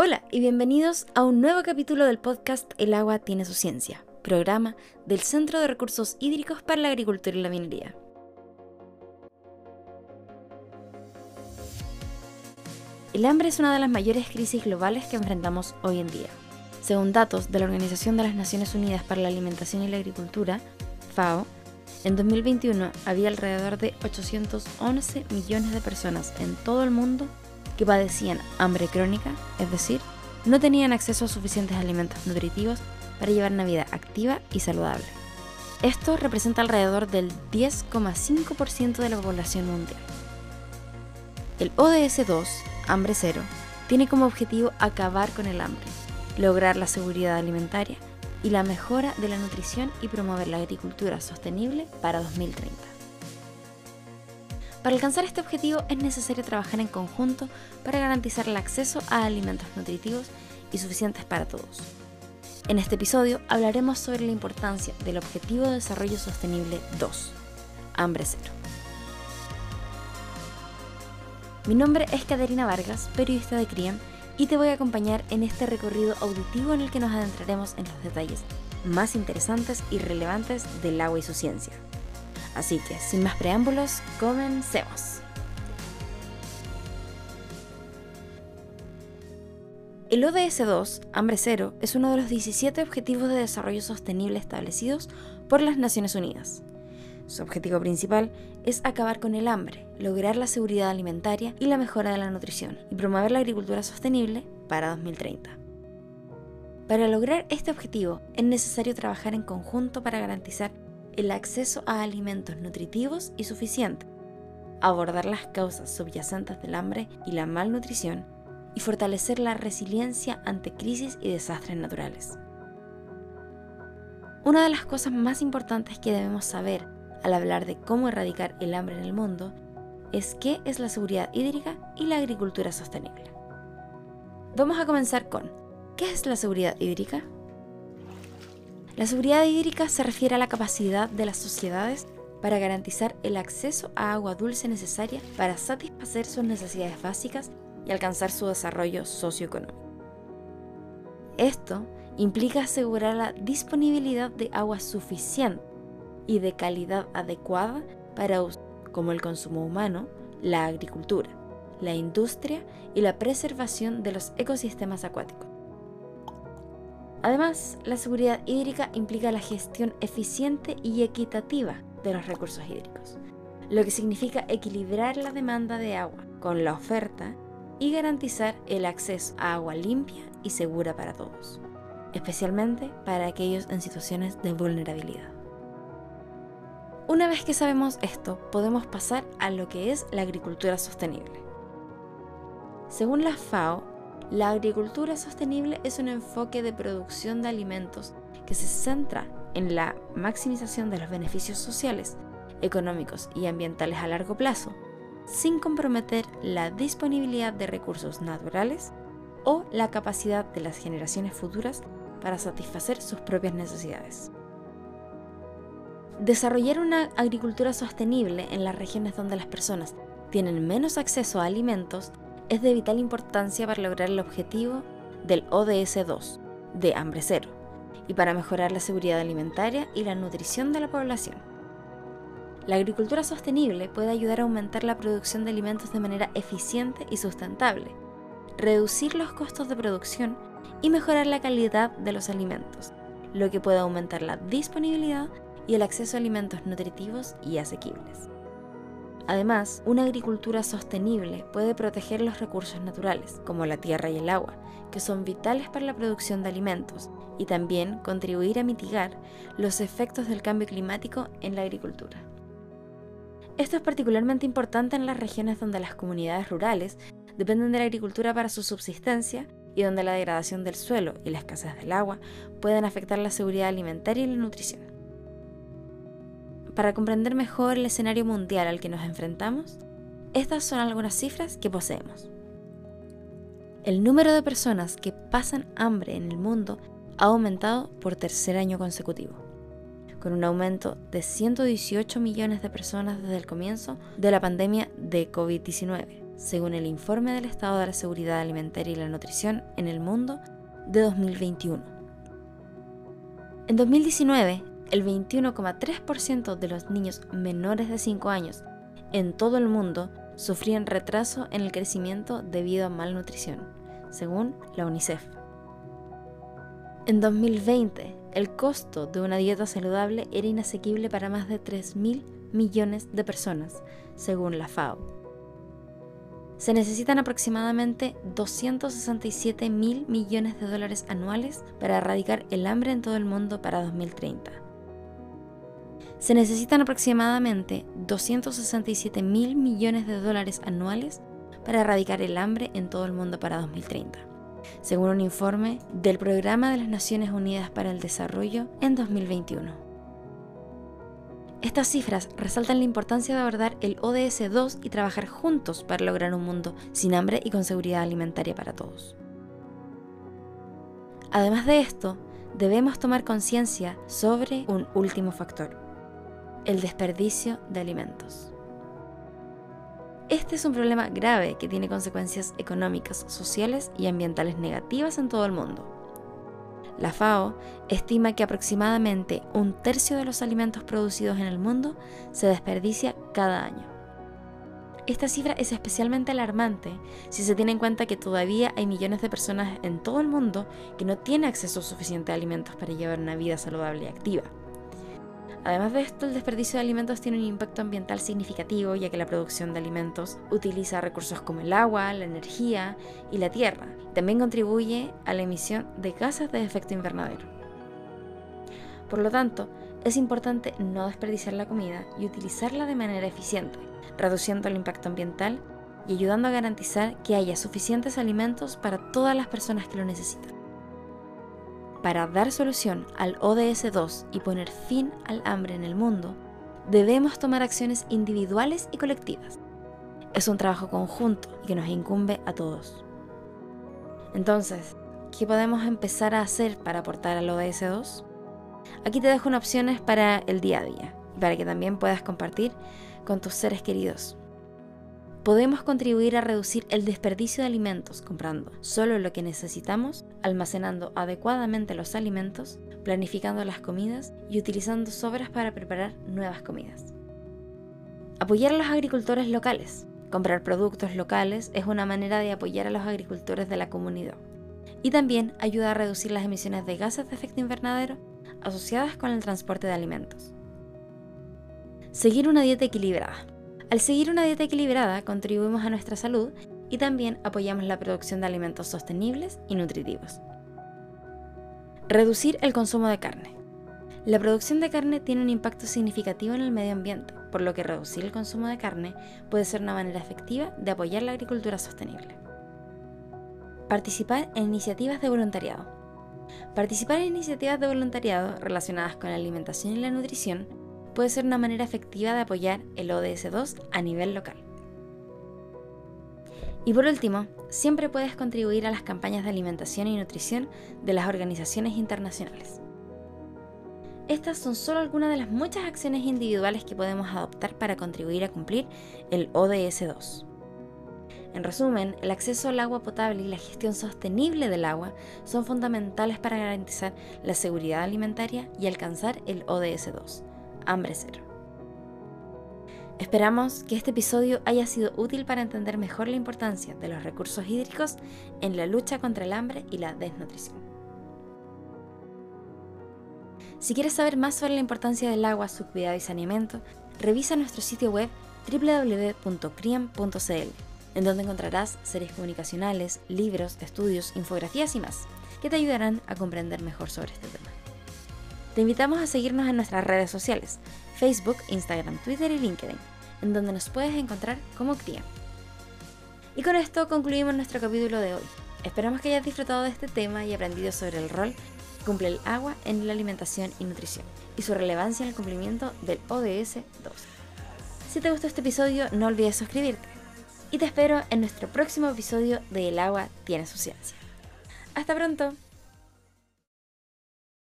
Hola y bienvenidos a un nuevo capítulo del podcast El agua tiene su ciencia, programa del Centro de Recursos Hídricos para la Agricultura y la Minería. El hambre es una de las mayores crisis globales que enfrentamos hoy en día. Según datos de la Organización de las Naciones Unidas para la Alimentación y la Agricultura, FAO, en 2021 había alrededor de 811 millones de personas en todo el mundo que padecían hambre crónica, es decir, no tenían acceso a suficientes alimentos nutritivos para llevar una vida activa y saludable. Esto representa alrededor del 10,5% de la población mundial. El ODS 2, Hambre Cero, tiene como objetivo acabar con el hambre, lograr la seguridad alimentaria y la mejora de la nutrición y promover la agricultura sostenible para 2030. Para alcanzar este objetivo es necesario trabajar en conjunto para garantizar el acceso a alimentos nutritivos y suficientes para todos. En este episodio hablaremos sobre la importancia del Objetivo de Desarrollo Sostenible 2, Hambre Cero. Mi nombre es Caterina Vargas, periodista de CRIAM, y te voy a acompañar en este recorrido auditivo en el que nos adentraremos en los detalles más interesantes y relevantes del agua y su ciencia. Así que, sin más preámbulos, comencemos. El ODS 2, Hambre Cero, es uno de los 17 Objetivos de Desarrollo Sostenible establecidos por las Naciones Unidas. Su objetivo principal es acabar con el hambre, lograr la seguridad alimentaria y la mejora de la nutrición, y promover la agricultura sostenible para 2030. Para lograr este objetivo es necesario trabajar en conjunto para garantizar el acceso a alimentos nutritivos y suficientes, abordar las causas subyacentes del hambre y la malnutrición y fortalecer la resiliencia ante crisis y desastres naturales. Una de las cosas más importantes que debemos saber al hablar de cómo erradicar el hambre en el mundo es qué es la seguridad hídrica y la agricultura sostenible. Vamos a comenzar con, ¿qué es la seguridad hídrica? La seguridad hídrica se refiere a la capacidad de las sociedades para garantizar el acceso a agua dulce necesaria para satisfacer sus necesidades básicas y alcanzar su desarrollo socioeconómico. Esto implica asegurar la disponibilidad de agua suficiente y de calidad adecuada para usos como el consumo humano, la agricultura, la industria y la preservación de los ecosistemas acuáticos. Además, la seguridad hídrica implica la gestión eficiente y equitativa de los recursos hídricos, lo que significa equilibrar la demanda de agua con la oferta y garantizar el acceso a agua limpia y segura para todos, especialmente para aquellos en situaciones de vulnerabilidad. Una vez que sabemos esto, podemos pasar a lo que es la agricultura sostenible. Según la FAO, la agricultura sostenible es un enfoque de producción de alimentos que se centra en la maximización de los beneficios sociales, económicos y ambientales a largo plazo, sin comprometer la disponibilidad de recursos naturales o la capacidad de las generaciones futuras para satisfacer sus propias necesidades. Desarrollar una agricultura sostenible en las regiones donde las personas tienen menos acceso a alimentos es de vital importancia para lograr el objetivo del ODS 2, de hambre cero, y para mejorar la seguridad alimentaria y la nutrición de la población. La agricultura sostenible puede ayudar a aumentar la producción de alimentos de manera eficiente y sustentable, reducir los costos de producción y mejorar la calidad de los alimentos, lo que puede aumentar la disponibilidad y el acceso a alimentos nutritivos y asequibles. Además, una agricultura sostenible puede proteger los recursos naturales, como la tierra y el agua, que son vitales para la producción de alimentos, y también contribuir a mitigar los efectos del cambio climático en la agricultura. Esto es particularmente importante en las regiones donde las comunidades rurales dependen de la agricultura para su subsistencia y donde la degradación del suelo y la escasez del agua pueden afectar la seguridad alimentaria y la nutrición. Para comprender mejor el escenario mundial al que nos enfrentamos, estas son algunas cifras que poseemos. El número de personas que pasan hambre en el mundo ha aumentado por tercer año consecutivo, con un aumento de 118 millones de personas desde el comienzo de la pandemia de COVID-19, según el informe del estado de la seguridad alimentaria y la nutrición en el mundo de 2021. En 2019, el 21,3% de los niños menores de 5 años en todo el mundo sufrían retraso en el crecimiento debido a malnutrición, según la UNICEF. En 2020, el costo de una dieta saludable era inasequible para más de 3.000 millones de personas, según la FAO. Se necesitan aproximadamente 267 mil millones de dólares anuales para erradicar el hambre en todo el mundo para 2030. Se necesitan aproximadamente 267 mil millones de dólares anuales para erradicar el hambre en todo el mundo para 2030, según un informe del Programa de las Naciones Unidas para el Desarrollo en 2021. Estas cifras resaltan la importancia de abordar el ODS 2 y trabajar juntos para lograr un mundo sin hambre y con seguridad alimentaria para todos. Además de esto, debemos tomar conciencia sobre un último factor, el desperdicio de alimentos. Este es un problema grave que tiene consecuencias económicas, sociales y ambientales negativas en todo el mundo. La FAO estima que aproximadamente un tercio de los alimentos producidos en el mundo se desperdicia cada año. Esta cifra es especialmente alarmante si se tiene en cuenta que todavía hay millones de personas en todo el mundo que no tienen acceso suficiente a alimentos para llevar una vida saludable y activa. Además de esto, el desperdicio de alimentos tiene un impacto ambiental significativo, ya que la producción de alimentos utiliza recursos como el agua, la energía y la tierra. También contribuye a la emisión de gases de efecto invernadero. Por lo tanto, es importante no desperdiciar la comida y utilizarla de manera eficiente, reduciendo el impacto ambiental y ayudando a garantizar que haya suficientes alimentos para todas las personas que lo necesitan. Para dar solución al ODS 2 y poner fin al hambre en el mundo, debemos tomar acciones individuales y colectivas. Es un trabajo conjunto que nos incumbe a todos. Entonces, ¿qué podemos empezar a hacer para aportar al ODS 2? Aquí te dejo unas opciones para el día a día y para que también puedas compartir con tus seres queridos podemos contribuir a reducir el desperdicio de alimentos comprando solo lo que necesitamos, almacenando adecuadamente los alimentos, planificando las comidas y utilizando sobras para preparar nuevas comidas. Apoyar a los agricultores locales. Comprar productos locales es una manera de apoyar a los agricultores de la comunidad y también ayuda a reducir las emisiones de gases de efecto invernadero asociadas con el transporte de alimentos. Seguir una dieta equilibrada. Al seguir una dieta equilibrada contribuimos a nuestra salud y también apoyamos la producción de alimentos sostenibles y nutritivos. Reducir el consumo de carne. La producción de carne tiene un impacto significativo en el medio ambiente, por lo que reducir el consumo de carne puede ser una manera efectiva de apoyar la agricultura sostenible. Participar en iniciativas de voluntariado. Participar en iniciativas de voluntariado relacionadas con la alimentación y la nutrición puede ser una manera efectiva de apoyar el ODS 2 a nivel local. Y por último, siempre puedes contribuir a las campañas de alimentación y nutrición de las organizaciones internacionales. Estas son solo algunas de las muchas acciones individuales que podemos adoptar para contribuir a cumplir el ODS 2. En resumen, el acceso al agua potable y la gestión sostenible del agua son fundamentales para garantizar la seguridad alimentaria y alcanzar el ODS 2 hambre cero. Esperamos que este episodio haya sido útil para entender mejor la importancia de los recursos hídricos en la lucha contra el hambre y la desnutrición. Si quieres saber más sobre la importancia del agua, su cuidado y saneamiento, revisa nuestro sitio web www.criam.cl, en donde encontrarás series comunicacionales, libros, estudios, infografías y más, que te ayudarán a comprender mejor sobre este tema. Te invitamos a seguirnos en nuestras redes sociales, Facebook, Instagram, Twitter y LinkedIn, en donde nos puedes encontrar como CRIA. Y con esto concluimos nuestro capítulo de hoy. Esperamos que hayas disfrutado de este tema y aprendido sobre el rol que cumple el agua en la alimentación y nutrición y su relevancia en el cumplimiento del ODS 2. Si te gustó este episodio, no olvides suscribirte. Y te espero en nuestro próximo episodio de El agua tiene su ciencia. Hasta pronto.